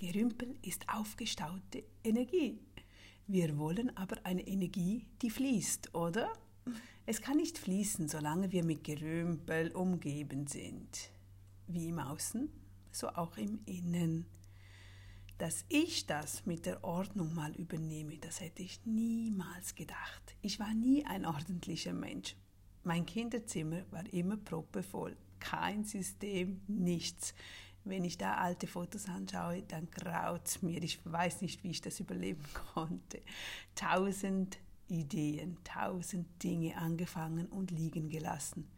Gerümpel ist aufgestaute Energie. Wir wollen aber eine Energie, die fließt, oder? Es kann nicht fließen, solange wir mit Gerümpel umgeben sind. Wie im Außen, so auch im Innen. Dass ich das mit der Ordnung mal übernehme, das hätte ich niemals gedacht. Ich war nie ein ordentlicher Mensch. Mein Kinderzimmer war immer proppevoll. Kein System, nichts. Wenn ich da alte Fotos anschaue, dann graut es mir. Ich weiß nicht, wie ich das überleben konnte. Tausend Ideen, tausend Dinge angefangen und liegen gelassen.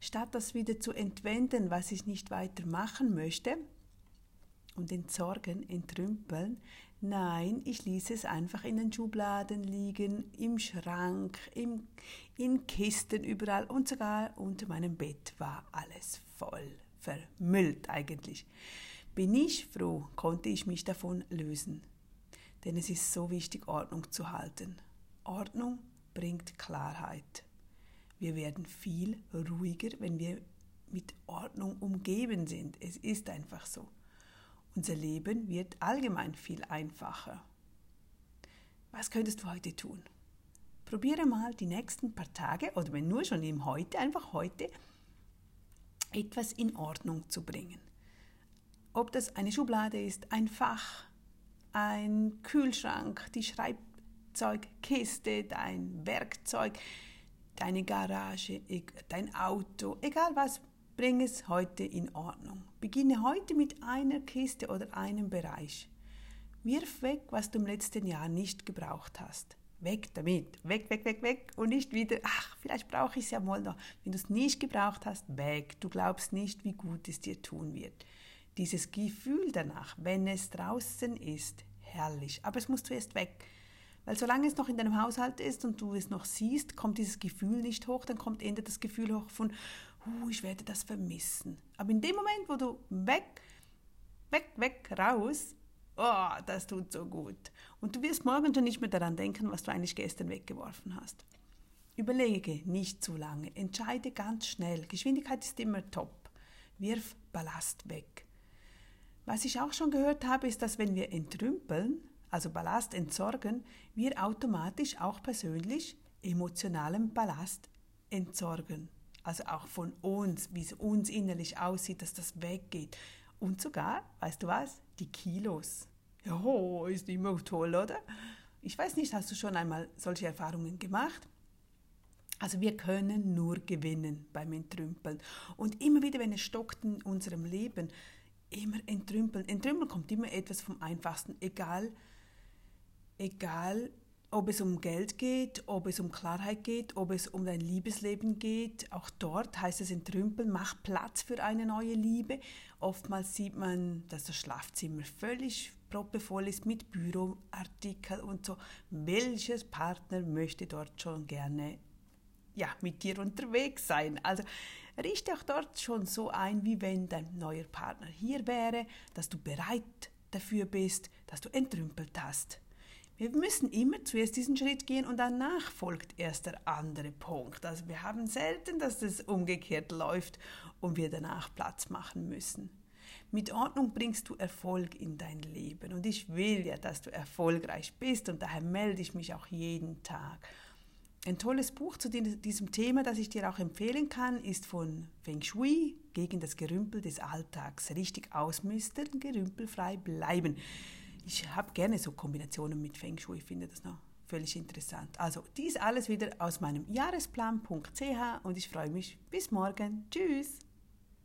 Statt das wieder zu entwenden, was ich nicht weiter machen möchte, und entsorgen, entrümpeln. Nein, ich ließ es einfach in den Schubladen liegen, im Schrank, im, in Kisten überall und sogar unter meinem Bett war alles voll, vermüllt eigentlich. Bin ich froh, konnte ich mich davon lösen. Denn es ist so wichtig, Ordnung zu halten. Ordnung bringt Klarheit. Wir werden viel ruhiger, wenn wir mit Ordnung umgeben sind. Es ist einfach so. Unser Leben wird allgemein viel einfacher. Was könntest du heute tun? Probiere mal die nächsten paar Tage oder wenn nur schon im Heute, einfach heute, etwas in Ordnung zu bringen. Ob das eine Schublade ist, ein Fach, ein Kühlschrank, die Schreibzeugkiste, dein Werkzeug, deine Garage, dein Auto, egal was, Bring es heute in Ordnung. Beginne heute mit einer Kiste oder einem Bereich. Wirf weg, was du im letzten Jahr nicht gebraucht hast. Weg damit. Weg, weg, weg, weg. Und nicht wieder, ach, vielleicht brauche ich es ja mal noch. Wenn du es nicht gebraucht hast, weg. Du glaubst nicht, wie gut es dir tun wird. Dieses Gefühl danach, wenn es draußen ist, herrlich. Aber es muss zuerst weg. Weil solange es noch in deinem Haushalt ist und du es noch siehst, kommt dieses Gefühl nicht hoch, dann kommt eher das Gefühl hoch von, uh, ich werde das vermissen. Aber in dem Moment, wo du weg, weg, weg, raus, oh, das tut so gut. Und du wirst morgen schon nicht mehr daran denken, was du eigentlich gestern weggeworfen hast. Überlege nicht zu lange, entscheide ganz schnell. Geschwindigkeit ist immer top. Wirf Ballast weg. Was ich auch schon gehört habe, ist, dass wenn wir entrümpeln, also Ballast entsorgen, wir automatisch auch persönlich emotionalen Ballast entsorgen also auch von uns, wie es uns innerlich aussieht, dass das weggeht. Und sogar, weißt du was, die Kilos. Ja, ist immer toll, oder? Ich weiß nicht, hast du schon einmal solche Erfahrungen gemacht? Also wir können nur gewinnen beim Entrümpeln. Und immer wieder, wenn es stockt in unserem Leben, immer entrümpeln. Entrümpeln kommt immer etwas vom Einfachsten, egal, egal ob es um Geld geht, ob es um Klarheit geht, ob es um dein Liebesleben geht. Auch dort heißt es entrümpeln, mach Platz für eine neue Liebe. Oftmals sieht man, dass das Schlafzimmer völlig proppevoll ist mit Büroartikeln und so. Welches Partner möchte dort schon gerne ja, mit dir unterwegs sein? Also richte auch dort schon so ein, wie wenn dein neuer Partner hier wäre, dass du bereit dafür bist, dass du entrümpelt hast. Wir müssen immer zuerst diesen Schritt gehen und danach folgt erst der andere Punkt. Also wir haben selten, dass es umgekehrt läuft und wir danach Platz machen müssen. Mit Ordnung bringst du Erfolg in dein Leben und ich will ja, dass du erfolgreich bist und daher melde ich mich auch jeden Tag. Ein tolles Buch zu diesem Thema, das ich dir auch empfehlen kann, ist von Feng Shui gegen das Gerümpel des Alltags. Richtig ausmisten, gerümpelfrei bleiben ich habe gerne so Kombinationen mit Feng Shui, ich finde das noch völlig interessant. Also dies alles wieder aus meinem Jahresplan.ch und ich freue mich. Bis morgen. Tschüss.